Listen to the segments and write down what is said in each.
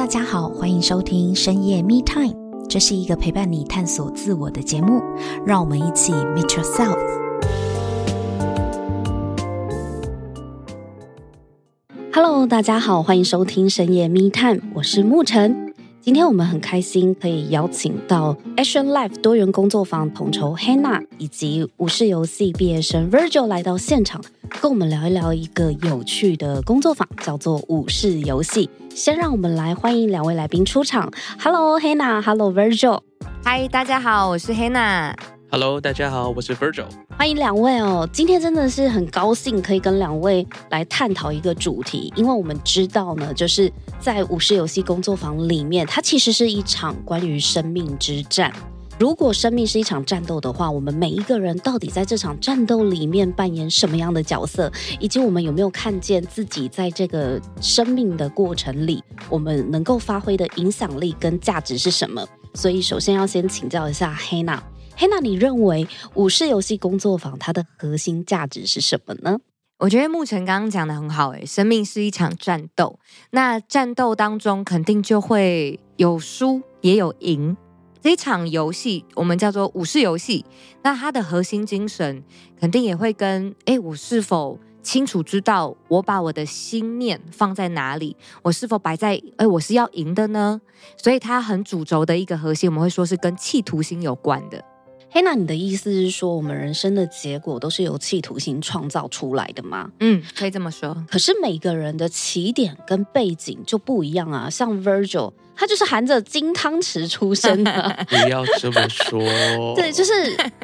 大家好，欢迎收听深夜 Me Time，这是一个陪伴你探索自我的节目，让我们一起 Meet Yourself。Hello，大家好，欢迎收听深夜 Me Time，我是沐晨。今天我们很开心可以邀请到 Action Life 多元工作坊统筹 Hannah 以及武士游戏毕业生 Virgil 来到现场，跟我们聊一聊一个有趣的工作坊，叫做武士游戏。先让我们来欢迎两位来宾出场。Hello Hannah，Hello Virgil。嗨，大家好，我是 Hannah。Hello，大家好，我是 Virgil。欢迎两位哦！今天真的是很高兴可以跟两位来探讨一个主题，因为我们知道呢，就是在五十游戏工作坊里面，它其实是一场关于生命之战。如果生命是一场战斗的话，我们每一个人到底在这场战斗里面扮演什么样的角色，以及我们有没有看见自己在这个生命的过程里，我们能够发挥的影响力跟价值是什么？所以，首先要先请教一下 Hannah。嘿，那你认为武士游戏工作坊它的核心价值是什么呢？我觉得沐晨刚刚讲的很好，诶，生命是一场战斗，那战斗当中肯定就会有输也有赢。这一场游戏我们叫做武士游戏，那它的核心精神肯定也会跟，诶，我是否清楚知道我把我的心念放在哪里？我是否摆在，诶，我是要赢的呢？所以它很主轴的一个核心，我们会说是跟企图心有关的。嘿，那你的意思是说，我们人生的结果都是由企图心创造出来的吗？嗯，可以这么说。可是每个人的起点跟背景就不一样啊。像 Virgil，他就是含着金汤匙出生的。不要这么说。对，就是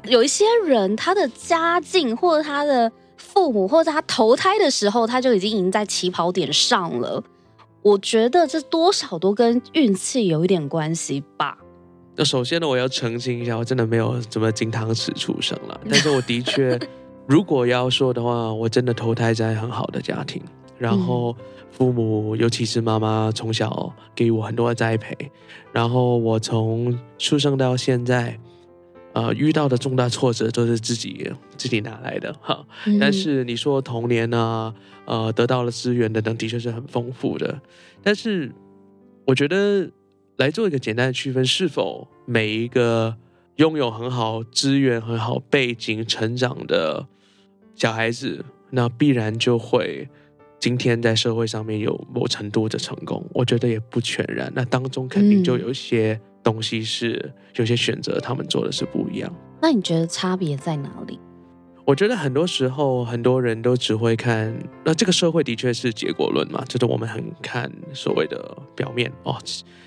有一些人，他的家境或者他的父母，或者他投胎的时候，他就已经赢在起跑点上了。我觉得这多少都跟运气有一点关系吧。那首先呢，我要澄清一下，我真的没有什么金汤匙出生了。但是我的确，如果要说的话，我真的投胎在很好的家庭，然后父母，尤其是妈妈，从小给我很多的栽培。然后我从出生到现在，呃，遇到的重大挫折都是自己自己拿来的哈。但是你说童年呢，呃，得到了资源等等，的确是很丰富的。但是我觉得。来做一个简单的区分，是否每一个拥有很好资源、很好背景成长的小孩子，那必然就会今天在社会上面有某程度的成功？我觉得也不全然。那当中肯定就有一些东西是有些选择，他们做的是不一样。那你觉得差别在哪里？我觉得很多时候，很多人都只会看，那这个社会的确是结果论嘛，就是我们很看所谓的表面哦，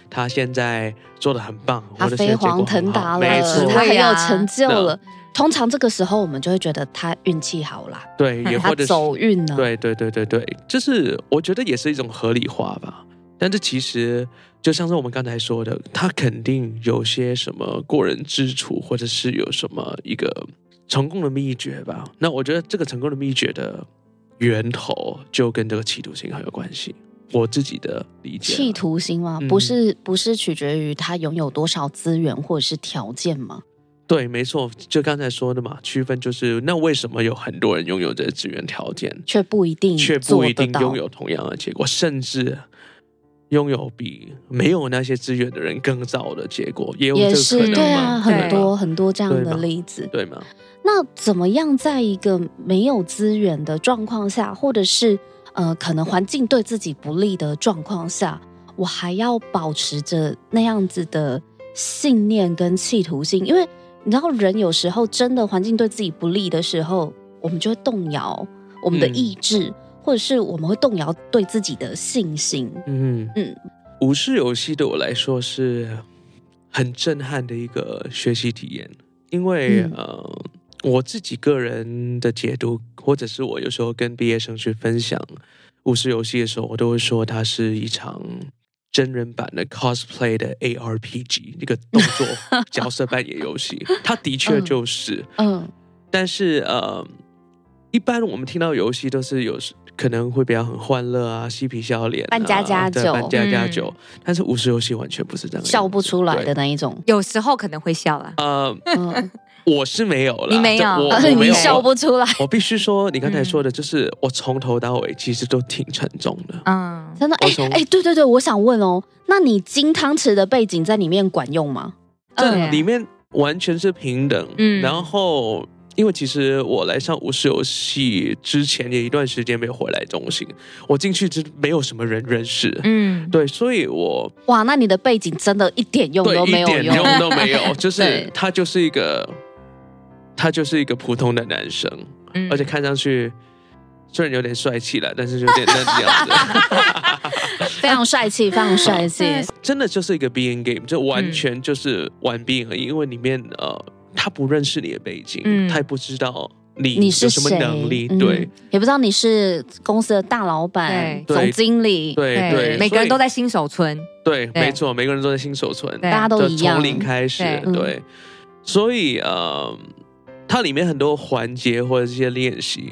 他现在做的很棒，他飞黄腾达了，他很有成就了。通常这个时候，我们就会觉得他运气好啦，对，也或者走运呢，对对对对对，就是我觉得也是一种合理化吧。但是其实就像是我们刚才说的，他肯定有些什么过人之处，或者是有什么一个。成功的秘诀吧，那我觉得这个成功的秘诀的源头就跟这个企图心很有关系。我自己的理解，企图心吗？不是，不是取决于他拥有多少资源或者是条件吗？对，没错，就刚才说的嘛，区分就是那为什么有很多人拥有这些资源条件，却不一定，却不一定拥有同样的结果，甚至拥有比没有那些资源的人更糟的结果，也有这个可能吗？很多很多这样的例子，对吗？那怎么样，在一个没有资源的状况下，或者是呃，可能环境对自己不利的状况下，我还要保持着那样子的信念跟企图心？因为你知道，人有时候真的环境对自己不利的时候，我们就会动摇我们的意志，嗯、或者是我们会动摇对自己的信心。嗯嗯，武士游戏对我来说是很震撼的一个学习体验，因为、嗯、呃。我自己个人的解读，或者是我有时候跟毕业生去分享无视游戏的时候，我都会说它是一场真人版的 cosplay 的 ARPG，一个动作 角色扮演游戏。它的确就是，嗯，但是呃，一般我们听到游戏都是有时可能会比较很欢乐啊，嬉皮笑脸，扮家家酒，扮家家酒。但是五十游戏完全不是这样，笑不出来的那一种，有时候可能会笑啦。呃，嗯。我是没有了，你没有，我 我没有，你笑不出来。我必须说，你刚才说的就是我从头到尾其实都挺沉重的。嗯，真的。哎哎，对对对，我想问哦，那你金汤匙的背景在里面管用吗？这里面完全是平等。嗯，然后因为其实我来上五十游戏之前也一段时间没有回来中心，我进去就没有什么人认识。嗯，对，所以我哇，那你的背景真的一点用都没有用，一点用都没有，就是它就是一个他就是一个普通的男生，嗯、而且看上去。虽然有点帅气了，但是有点那样子，非常帅气，非常帅气，真的就是一个 being game，就完全就是玩 being 而已。因为里面呃，他不认识你的背景，嗯、他也不知道你你是什么能力，对、嗯，也不知道你是公司的大老板、总经理，对对，对，每个人都在新手村，对，对。没错，每个人都在新手村，大家都一样，从零开始，对，对。所以呃，它里面很多环节或者这些练习。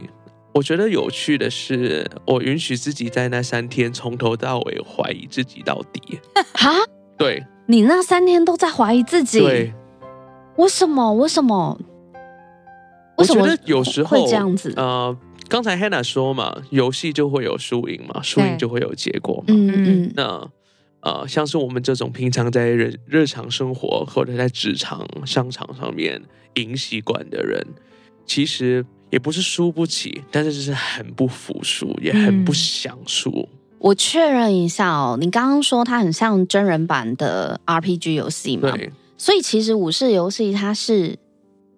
我觉得有趣的是，我允许自己在那三天从头到尾怀疑自己到底。哈？对，你那三天都在怀疑自己？对。为什么？为什么？我觉得有时候会这样子。呃，刚才 Hannah 说嘛，游戏就会有输赢嘛，输赢就会有结果嘛。嗯嗯。那呃，像是我们这种平常在日日常生活或者在职场、商场上面赢习惯的人，其实。也不是输不起，但是就是很不服输，也很不想输。嗯、我确认一下哦，你刚刚说它很像真人版的 RPG 游戏嘛？对。所以其实武士游戏它是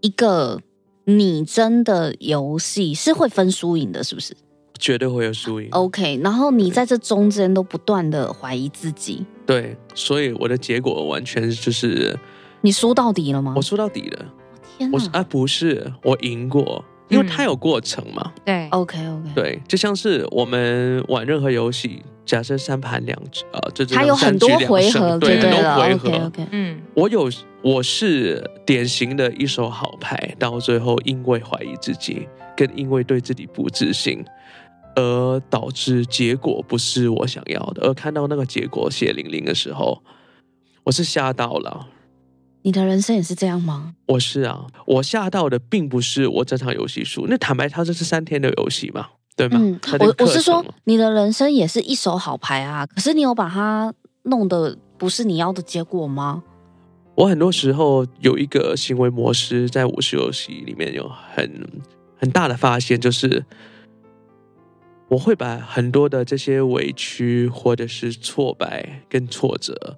一个拟真的游戏，是会分输赢的，是不是？绝对会有输赢。OK，然后你在这中间都不断的怀疑自己。对，所以我的结果完全就是你输到底了吗？我输到底了。天哪！我啊，不是，我赢过。因为它有过程嘛，嗯、对，OK OK，对，就像是我们玩任何游戏，假设三盘两局，呃，就它有很多回合，对，对很多回合 okay. 嗯，我有，我是典型的一手好牌，到最后因为怀疑自己，跟因为对自己不自信，而导致结果不是我想要的，而看到那个结果血淋淋的时候，我是吓到了。你的人生也是这样吗？我是啊，我吓到的并不是我这场游戏输，那坦白说这是三天的游戏嘛，对吗？嗯，我我是说，你的人生也是一手好牌啊，可是你有把它弄得不是你要的结果吗？我很多时候有一个行为模式，在武士游戏里面有很很大的发现，就是我会把很多的这些委屈或者是挫败跟挫折。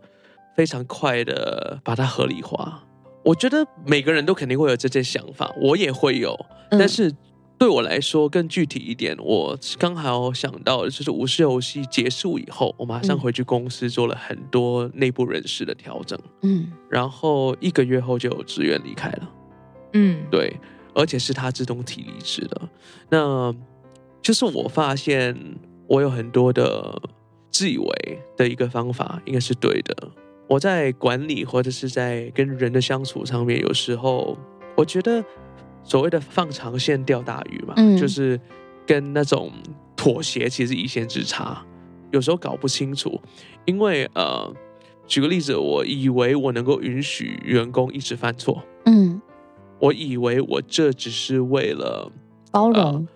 非常快的把它合理化，我觉得每个人都肯定会有这些想法，我也会有。但是对我来说更具体一点，我刚好想到的就是武士游戏结束以后，我马上回去公司做了很多内部人事的调整，嗯，然后一个月后就有职员离开了，嗯，对，而且是他自动提离职的。那就是我发现我有很多的自以为的一个方法应该是对的。我在管理或者是在跟人的相处上面，有时候我觉得所谓的放长线钓大鱼嘛，嗯，就是跟那种妥协其实一线之差，有时候搞不清楚。因为呃，举个例子，我以为我能够允许员工一直犯错，嗯，我以为我这只是为了包容，呃，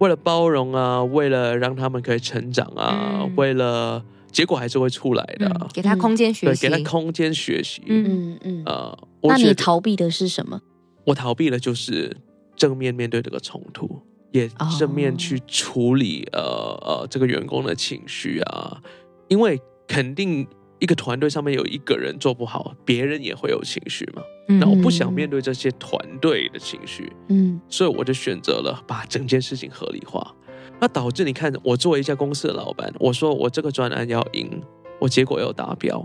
为了包容啊，为了让他们可以成长啊，嗯，为了。结果还是会出来的，嗯、给他空间学习，对，给他空间学习。嗯嗯呃，那你逃避的是什么？我逃避的就是正面面对这个冲突，也正面去处理、哦、呃呃这个员工的情绪啊，因为肯定一个团队上面有一个人做不好，别人也会有情绪嘛。那、嗯、我不想面对这些团队的情绪，嗯，所以我就选择了把整件事情合理化。那导致你看，我作为一家公司的老板，我说我这个专案要赢，我结果要达标，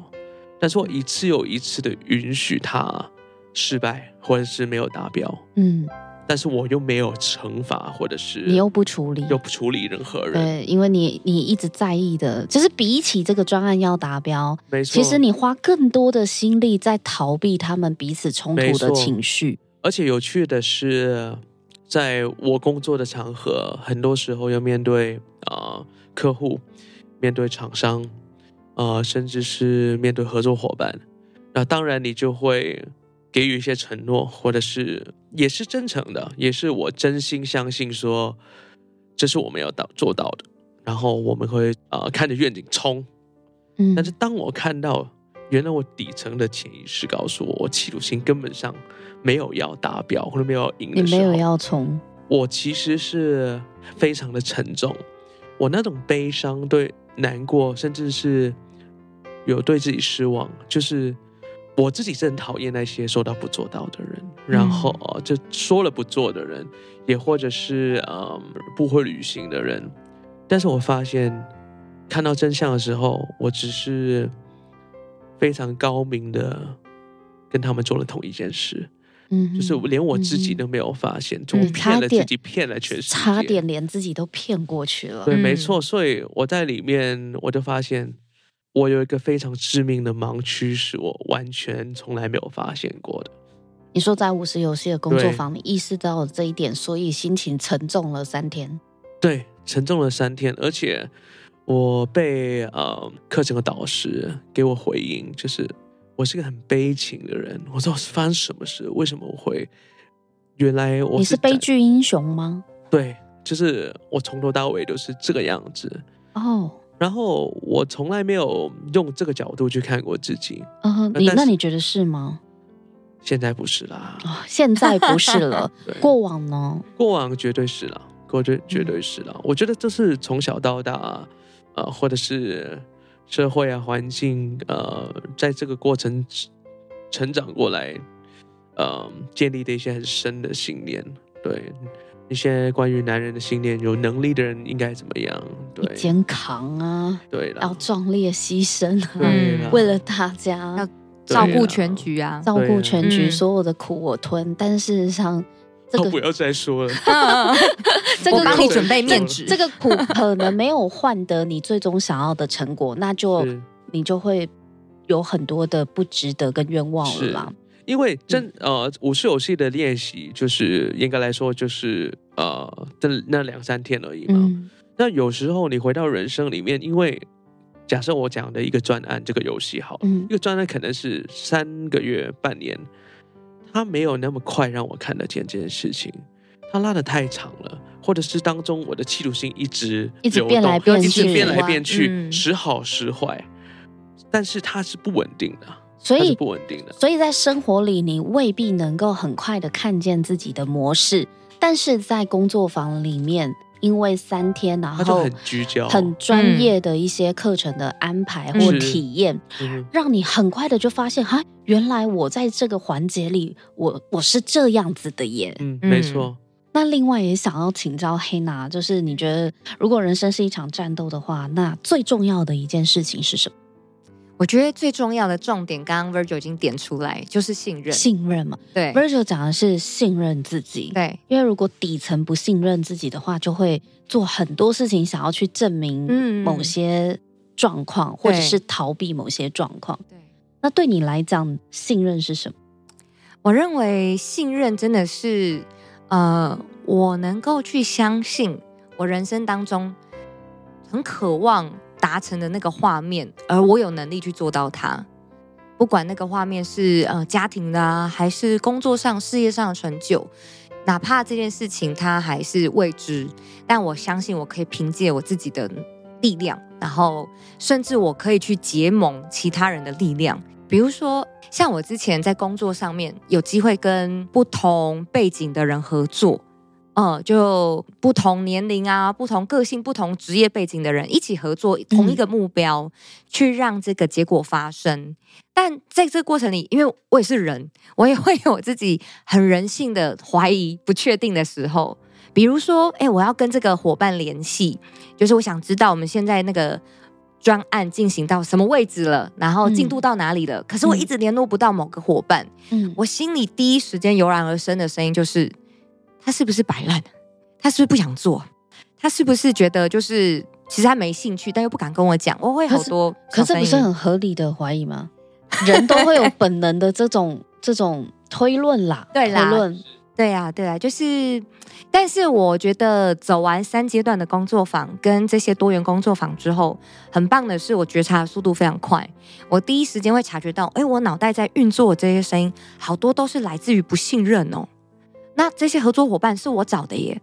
但是我一次又一次的允许他失败，或者是没有达标，嗯，但是我又没有惩罚，或者是你又不处理，又不处理任何人，对，因为你你一直在意的，就是比起这个专案要达标，没错，其实你花更多的心力在逃避他们彼此冲突的情绪，而且有趣的是。在我工作的场合，很多时候要面对啊、呃、客户，面对厂商，啊、呃，甚至是面对合作伙伴。那当然，你就会给予一些承诺，或者是也是真诚的，也是我真心相信说，这是我们要到做到的。然后我们会啊、呃、看着愿景冲。嗯，但是当我看到原来我底层的潜意识告诉我，我企图心根本上没有要达标或者没有赢的时候，你没有要冲，我其实是非常的沉重。我那种悲伤、对难过，甚至是有对自己失望，就是我自己是很讨厌那些说到不做到的人，然后就说了不做的人，也或者是嗯不会旅行的人。但是我发现看到真相的时候，我只是非常高明的跟他们做了同一件事。嗯，就是连我自己都没有发现，就、嗯、骗了自己，骗了全世界，差点连自己都骗过去了。对，没错。所以我在里面，我就发现我有一个非常致命的盲区，是我完全从来没有发现过的。你说在五十游戏的工作坊，你意识到了这一点，所以心情沉重了三天。对，沉重了三天，而且我被呃课程的导师给我回应，就是。我是个很悲情的人，我说我是发生什么事？为什么我会？原来我是，你是悲剧英雄吗？对，就是我从头到尾都是这个样子哦。然后我从来没有用这个角度去看过自己。嗯，你那你觉得是吗？现在不是啦，哦，现在不是了。过往呢？过往绝对是了，过绝绝对是了。嗯，我觉得这是从小到大，呃，或者是。社会啊，环境，呃，在这个过程成长过来，呃，建立的一些很深的信念，对一些关于男人的信念，有能力的人应该怎么样？对，肩扛啊，对了，要壮烈牺牲啊，嗯，为了大家。要照顾全局啊，照顾全局，所有的苦我吞，但事实上。这个不要再说了。这个我帮你准备面纸。这个苦可能没有换得你最终想要的成果，那就你就会有很多的不值得跟冤枉了啦。因为真呃，五十游戏的练习，就是严格来说，就是呃，这那两三天而已嘛。嗯、那有时候你回到人生里面，因为假设我讲的一个专案，这个游戏好，嗯、一个专案可能是三个月、半年。它没有那么快让我看得见这件事情，它拉的太长了，或者是当中我的企图心一直一直变来变去，一直变来变去，嗯、时好时坏，但是它是不稳定的，所以不稳定的。所以在生活里，你未必能够很快的看见自己的模式，但是在工作坊里面。因为三天，然后很聚焦、很专业的一些课程的安排或体验，嗯、让你很快的就发现，哈，原来我在这个环节里，我我是这样子的耶。嗯，没错。那另外也想要请教黑娜，就是你觉得，如果人生是一场战斗的话，那最重要的一件事情是什么？我觉得最重要的重点，刚刚 Virgil 已经点出来，就是信任。信任嘛，对，Virgil 讲的是信任自己。对，因为如果底层不信任自己的话，就会做很多事情想要去证明某些状况，嗯、或者是逃避某些状况。对，那对你来讲，信任是什么？我认为信任真的是，呃，我能够去相信我人生当中很渴望。达成的那个画面，而我有能力去做到它。不管那个画面是呃家庭的啊，还是工作上、事业上的成就，哪怕这件事情它还是未知，但我相信我可以凭借我自己的力量，然后甚至我可以去结盟其他人的力量。比如说，像我之前在工作上面有机会跟不同背景的人合作。嗯，就不同年龄啊、不同个性、不同职业背景的人一起合作，同一个目标，嗯、去让这个结果发生。但在这个过程里，因为我也是人，我也会有自己很人性的怀疑、不确定的时候。比如说，哎，我要跟这个伙伴联系，就是我想知道我们现在那个专案进行到什么位置了，然后进度到哪里了。嗯、可是我一直联络不到某个伙伴，嗯，我心里第一时间油然而生的声音就是。他是不是摆烂？他是不是不想做？他是不是觉得就是其实他没兴趣，但又不敢跟我讲？我会好多可，可是不是很合理的怀疑吗？人都会有本能的这种这种推论啦，对啦，推论，对啊，对啊，就是。但是我觉得走完三阶段的工作坊跟这些多元工作坊之后，很棒的是我觉察的速度非常快。我第一时间会察觉到，哎，我脑袋在运作这些声音，好多都是来自于不信任哦。那这些合作伙伴是我找的耶，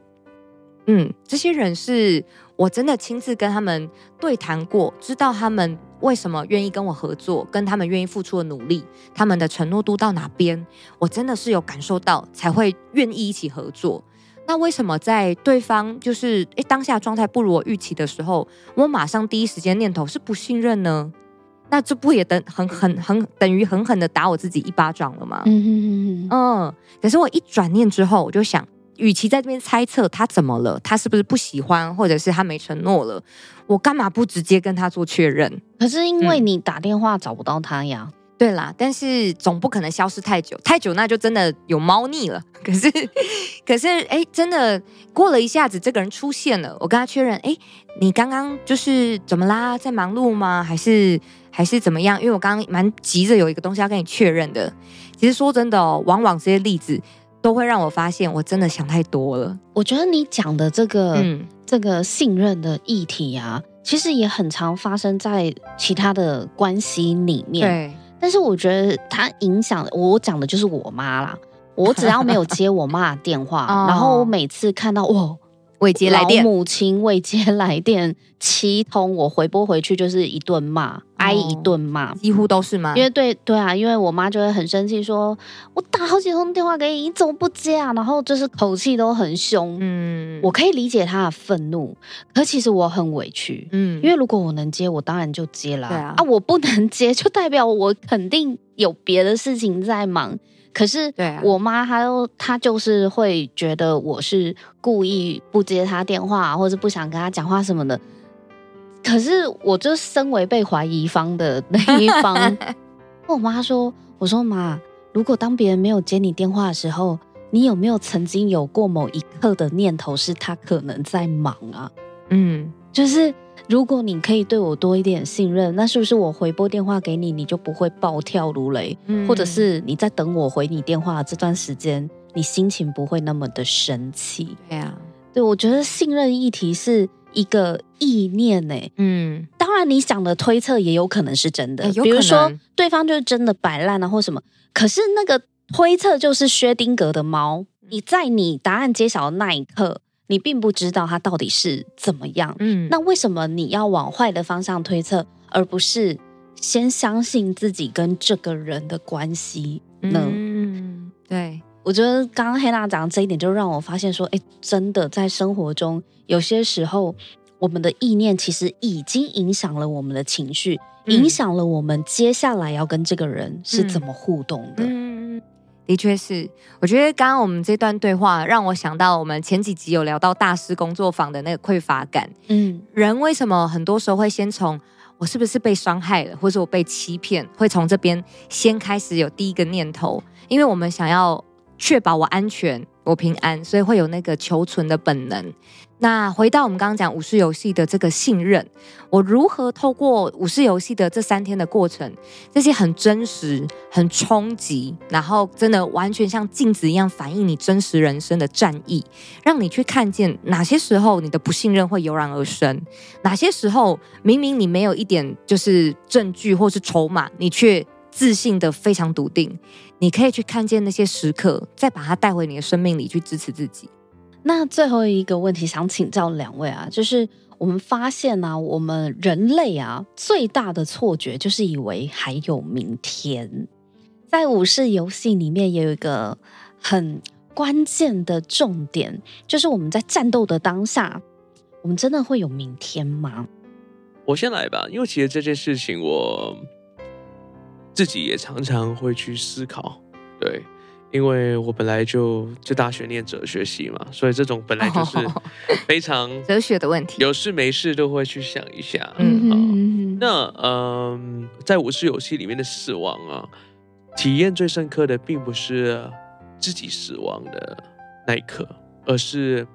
嗯，这些人是我真的亲自跟他们对谈过，知道他们为什么愿意跟我合作，跟他们愿意付出的努力，他们的承诺度到哪边，我真的是有感受到，才会愿意一起合作。那为什么在对方就是诶当下状态不如我预期的时候，我马上第一时间念头是不信任呢？那这不也等很很很等于狠狠的打我自己一巴掌了吗？嗯嗯嗯嗯。可是我一转念之后，我就想，与其在这边猜测他怎么了，他是不是不喜欢，或者是他没承诺了，我干嘛不直接跟他做确认？可是因为你打电话找不到他呀。嗯对啦，但是总不可能消失太久，太久那就真的有猫腻了。可是，可是，哎，真的过了一下子，这个人出现了，我跟他确认，哎，你刚刚就是怎么啦，在忙碌吗？还是还是怎么样？因为我刚刚蛮急着有一个东西要跟你确认的。其实说真的哦，往往这些例子都会让我发现，我真的想太多了。我觉得你讲的这个，嗯，这个信任的议题啊，其实也很常发生在其他的关系里面。对。但是我觉得它影响我讲的就是我妈啦。我只要没有接我妈的电话，然后我每次看到哇未接来电，母亲未接来电七通，我回拨回去就是一顿骂，挨一顿骂，几乎都是吗？因为对对啊，因为我妈就会很生气，说我打好几通电话给你，你怎么不接啊？然后就是口气都很凶。嗯，我可以理解她的愤怒，可其实我很委屈。嗯，因为如果我能接，我当然就接了。对啊，啊，我不能接，就代表我肯定有别的事情在忙。可是，我妈她都她就是会觉得我是故意不接她电话，或者不想跟她讲话什么的。可是，我就身为被怀疑方的那一方，我妈说：“我说妈，如果当别人没有接你电话的时候，你有没有曾经有过某一刻的念头是他可能在忙啊？”嗯，就是。如果你可以对我多一点信任，那是不是我回拨电话给你，你就不会暴跳如雷？嗯，或者是你在等我回你电话这段时间，你心情不会那么的生气？对啊，对，我觉得信任议题是一个意念诶。嗯，当然你想的推测也有可能是真的，比如说对方就是真的摆烂啊或什么，可是那个推测就是薛丁格的猫，你在你答案揭晓的那一刻。你并不知道他到底是怎么样，嗯，那为什么你要往坏的方向推测，而不是先相信自己跟这个人的关系呢？嗯，对，我觉得刚刚黑娜讲的这一点，就让我发现说，哎，真的在生活中，有些时候我们的意念其实已经影响了我们的情绪，嗯，影响了我们接下来要跟这个人是怎么互动的。嗯的确是，我觉得刚刚我们这段对话让我想到，我们前几集有聊到大师工作坊的那个匮乏感。嗯，人为什么很多时候会先从我是不是被伤害了，或者我被欺骗，会从这边先开始有第一个念头，因为我们想要确保我安全。我平安，所以会有那个求存的本能。那回到我们刚刚讲武士游戏的这个信任，我如何透过武士游戏的这三天的过程，这些很真实、很冲击，然后真的完全像镜子一样反映你真实人生的战役，让你去看见哪些时候你的不信任会油然而生，哪些时候明明你没有一点就是证据或是筹码，你却自信的非常笃定。你可以去看见那些时刻，再把它带回你的生命里去支持自己。那最后一个问题想请教两位啊，就是我们发现呢、啊，我们人类啊最大的错觉就是以为还有明天。在武士游戏里面也有一个很关键的重点，就是我们在战斗的当下，我们真的会有明天吗？我先来吧，因为其实这件事情我。自己也常常会去思考，对，因为我本来就就大学念哲学系嘛，所以这种本来就是 非常 哲学的问题，有事没事都会去想一下。嗯嗯，那嗯，在武士游戏里面的死亡啊，体验最深刻的并不是自己死亡的那一刻，而是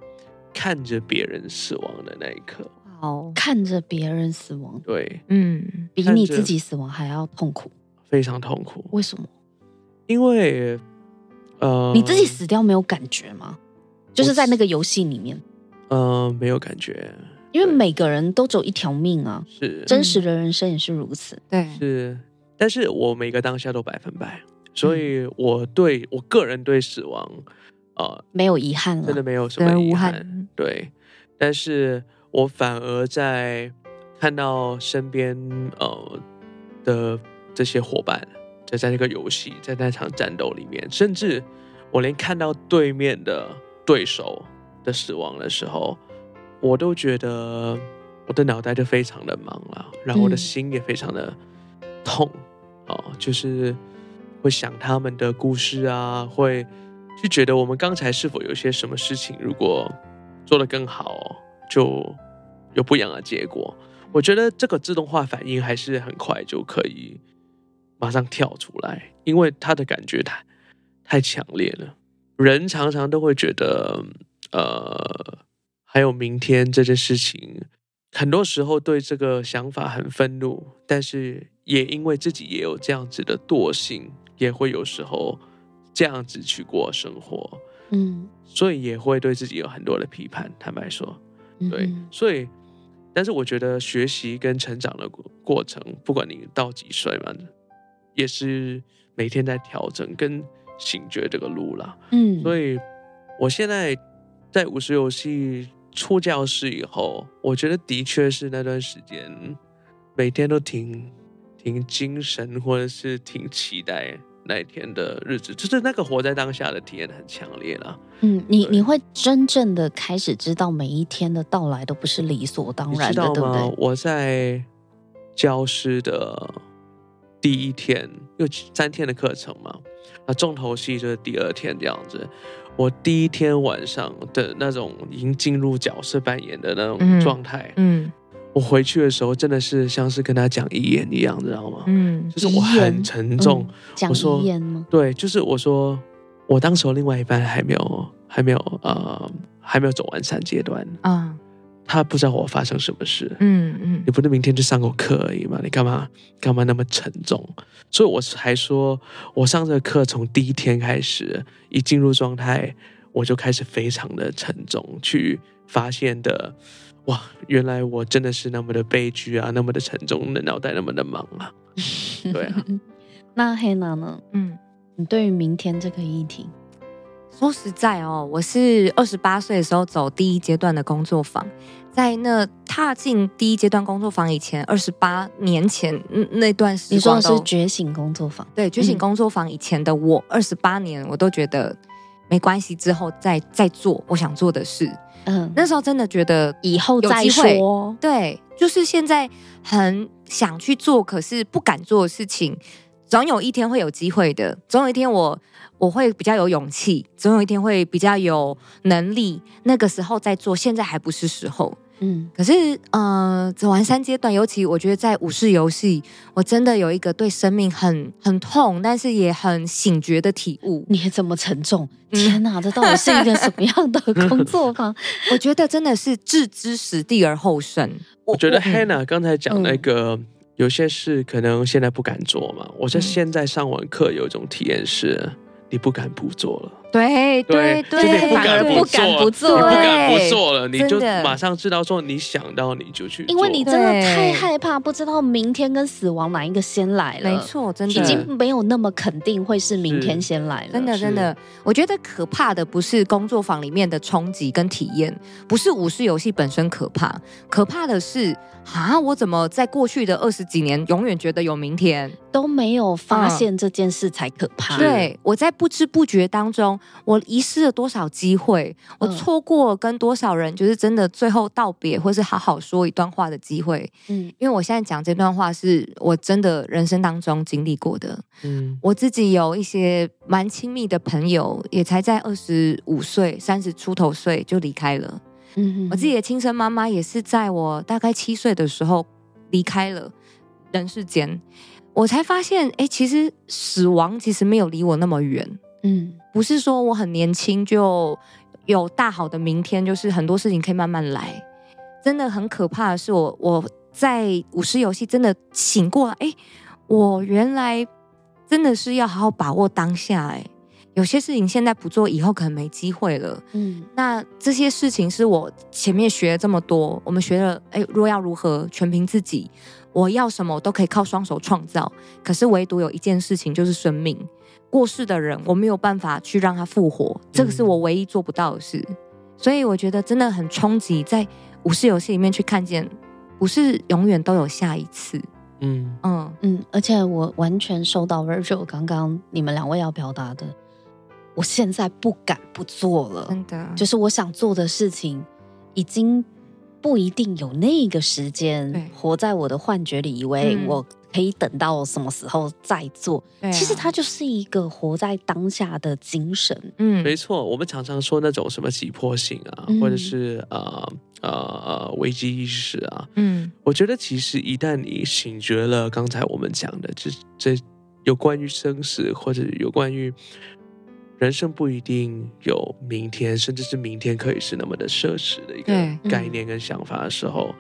看着别人死亡的那一刻。哦，看着别人死亡，对，嗯，比你自己死亡还要痛苦。非常痛苦，为什么？因为，呃，你自己死掉没有感觉吗？就是在那个游戏里面，呃，没有感觉，因为每个人都只有一条命啊，是真实的人生也是如此，对，是。但是我每个当下都百分百，所以我对我个人对死亡，呃，没有遗憾了，真的没有什么遗憾，对。但是我反而在。看到身边呃的这些伙伴，就在那个游戏，在那场战斗里面，甚至我连看到对面的对手的死亡的时候，我都觉得我的脑袋就非常的忙了，然后我的心也非常的痛，哦，就是会想他们的故事啊，会去觉得我们刚才是否有些什么事情，如果做得更好，就有不一样的结果。我觉得这个自动化反应还是很快就可以马上跳出来，因为他的感觉太太强烈了。人常常都会觉得，呃，还有明天这件事情，很多时候对这个想法很愤怒，但是也因为自己也有这样子的惰性，也会有时候这样子去过生活，嗯，所以也会对自己有很多的批判。坦白说，对，所以。但是我觉得学习跟成长的过程，不管你到几岁嘛，也是每天在调整跟醒觉这个路啦。嗯，所以我现在在五十游戏出教室以后，我觉得的确是那段时间每天都挺挺精神，或者是挺期待。那一天的日子，就是那个活在当下的体验很强烈了。嗯，你你会真正的开始知道每一天的到来都不是理所当然的？对不对？我在教师的第一天，又三天的课程嘛，那重头戏就是第二天这样子。我第一天晚上的那种已经进入角色扮演的那种状态，嗯。嗯我回去的时候，真的是像是跟他讲遗言一样，知道吗？嗯，就是我很沉重。讲遗言吗？对，就是我说，我当时候另外一半还没有，还没有，呃，还没有走完三阶段啊。嗯、他不知道我发生什么事。嗯嗯，嗯你不是明天去上过课而已吗？你干嘛干嘛那么沉重？所以我还说，我上这个课从第一天开始，一进入状态，我就开始非常的沉重，去发现的。哇，原来我真的是那么的悲剧啊，那么的沉重，的脑袋那么的忙啊。对啊，那黑娜呢？嗯，你对于明天这个议题，说实在哦，我是二十八岁的时候走第一阶段的工作坊，在那踏进第一阶段工作坊以前，二十八年前那段时光，你说的是觉醒工作坊？对，觉醒工作坊以前的我，二十八年我都觉得没关系，之后再再做我想做的事。嗯，那时候真的觉得以后再说，对，就是现在很想去做，可是不敢做的事情，总有一天会有机会的。总有一天我我会比较有勇气，总有一天会比较有能力，那个时候再做，现在还不是时候。嗯，可是，呃，走完三阶段，尤其我觉得在武士游戏，我真的有一个对生命很很痛，但是也很醒觉的体悟。你还这么沉重？天哪，这到底是一个什么样的工作坊？我觉得真的是置之死地而后生。我，我觉得 Hannah 刚才讲那个，嗯、有些事可能现在不敢做嘛。我在现在上完课，有一种体验是，你不敢不做了。对对对，反而不敢不做，你不敢不做了，你就马上知道说你想到你就去，因为你真的太害怕，不知道明天跟死亡哪一个先来了。没错，真的。已经没有那么肯定会是明天先来了。真的真的，我觉得可怕的不是工作坊里面的冲击跟体验，不是武士游戏本身可怕，可怕的是啊，我怎么在过去的二十几年永远觉得有明天都没有发现这件事才可怕。对，我在不知不觉当中。我遗失了多少机会？我错过跟多少人，就是真的最后道别，或是好好说一段话的机会。嗯，因为我现在讲这段话，是我真的人生当中经历过的。嗯，我自己有一些蛮亲密的朋友，也才在二十五岁、三十出头岁就离开了。嗯，我自己的亲生妈妈也是在我大概七岁的时候离开了人世间。我才发现，哎，其实死亡其实没有离我那么远。嗯，不是说我很年轻就有大好的明天，就是很多事情可以慢慢来。真的很可怕的是我，我我在五十游戏真的醒过来，哎，我原来真的是要好好把握当下。哎，有些事情现在不做，以后可能没机会了。嗯，那这些事情是我前面学了这么多，我们学了，哎，若要如何，全凭自己。我要什么，我都可以靠双手创造。可是唯独有一件事情，就是生命。过世的人，我没有办法去让他复活，这个是我唯一做不到的事。所以我觉得真的很冲击，在武士游戏里面去看见不是永远都有下一次。嗯嗯嗯，而且我完全收到 Virgil 刚刚你们两位要表达的，我现在不敢不做了，真的，就是我想做的事情已经不一定有那个时间，活在我的幻觉里，以为我可以等到什么时候再做。嗯、其实它就是一个活在当下的精神。嗯，没错，我们常常说那种什么急迫性啊，嗯、或者是呃。呃呃，危机意识啊，嗯，我觉得其实一旦你醒觉了，刚才我们讲的这这有关于生死，或者有关于人生不一定有明天，甚至是明天可以是那么的奢侈的一个概念跟想法的时候，嗯、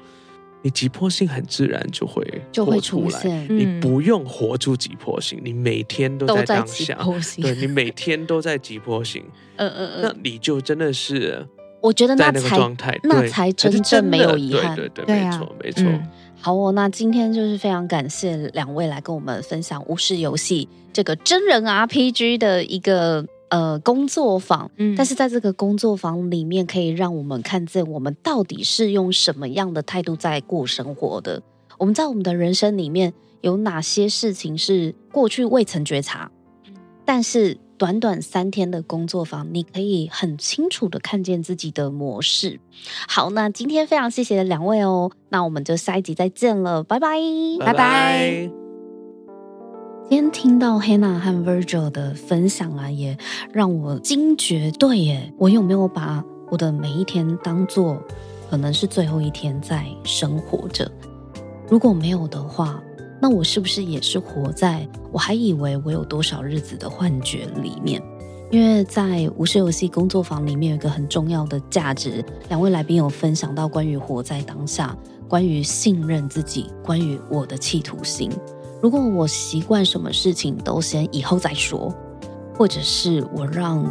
你急迫性很自然就会就会出来。你不用活出急迫性，你每天都在当下，对，你每天都在急迫性，嗯嗯嗯，那你就真的是。我觉得那才那，那才真正没有遗憾，对对对，没错、啊、没错、嗯。好哦，那今天就是非常感谢两位来跟我们分享《巫师游戏》这个真人 RPG 的一个呃工作坊。嗯，但是在这个工作坊里面，可以让我们看见我们到底是用什么样的态度在过生活的。我们在我们的人生里面有哪些事情是过去未曾觉察，但是。短短三天的工作坊，你可以很清楚的看见自己的模式。好，那今天非常谢谢两位哦，那我们就下一集再见了，拜拜，拜拜。今天听到 Hannah 和 Virgil 的分享啊，也让我惊觉，对耶，我有没有把我的每一天当做可能是最后一天在生活着？如果没有的话。那我是不是也是活在我还以为我有多少日子的幻觉里面？因为在无事游戏工作坊里面有一个很重要的价值，两位来宾有分享到关于活在当下，关于信任自己，关于我的企图心。如果我习惯什么事情都先以后再说，或者是我让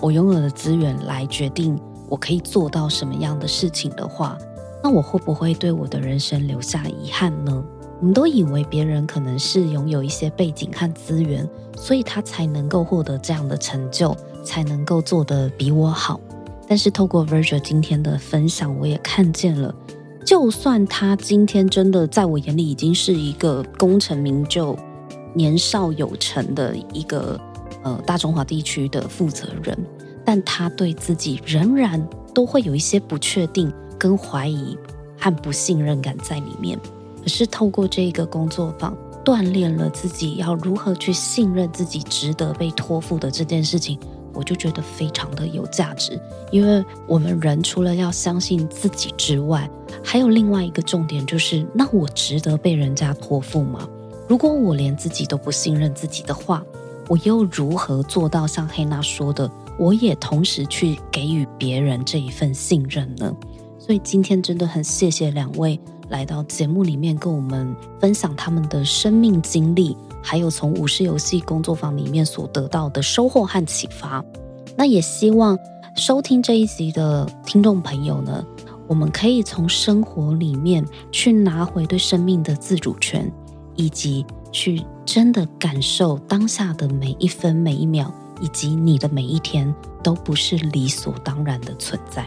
我拥有的资源来决定我可以做到什么样的事情的话，那我会不会对我的人生留下遗憾呢？我们都以为别人可能是拥有一些背景和资源，所以他才能够获得这样的成就，才能够做得比我好。但是透过 Virgil 今天的分享，我也看见了，就算他今天真的在我眼里已经是一个功成名就、年少有成的一个呃大中华地区的负责人，但他对自己仍然都会有一些不确定、跟怀疑和不信任感在里面。可是透过这个工作坊，锻炼了自己要如何去信任自己，值得被托付的这件事情，我就觉得非常的有价值。因为我们人除了要相信自己之外，还有另外一个重点，就是那我值得被人家托付吗？如果我连自己都不信任自己的话，我又如何做到像黑娜说的，我也同时去给予别人这一份信任呢？所以今天真的很谢谢两位。来到节目里面跟我们分享他们的生命经历，还有从无事游戏工作坊里面所得到的收获和启发。那也希望收听这一集的听众朋友呢，我们可以从生活里面去拿回对生命的自主权，以及去真的感受当下的每一分每一秒，以及你的每一天都不是理所当然的存在。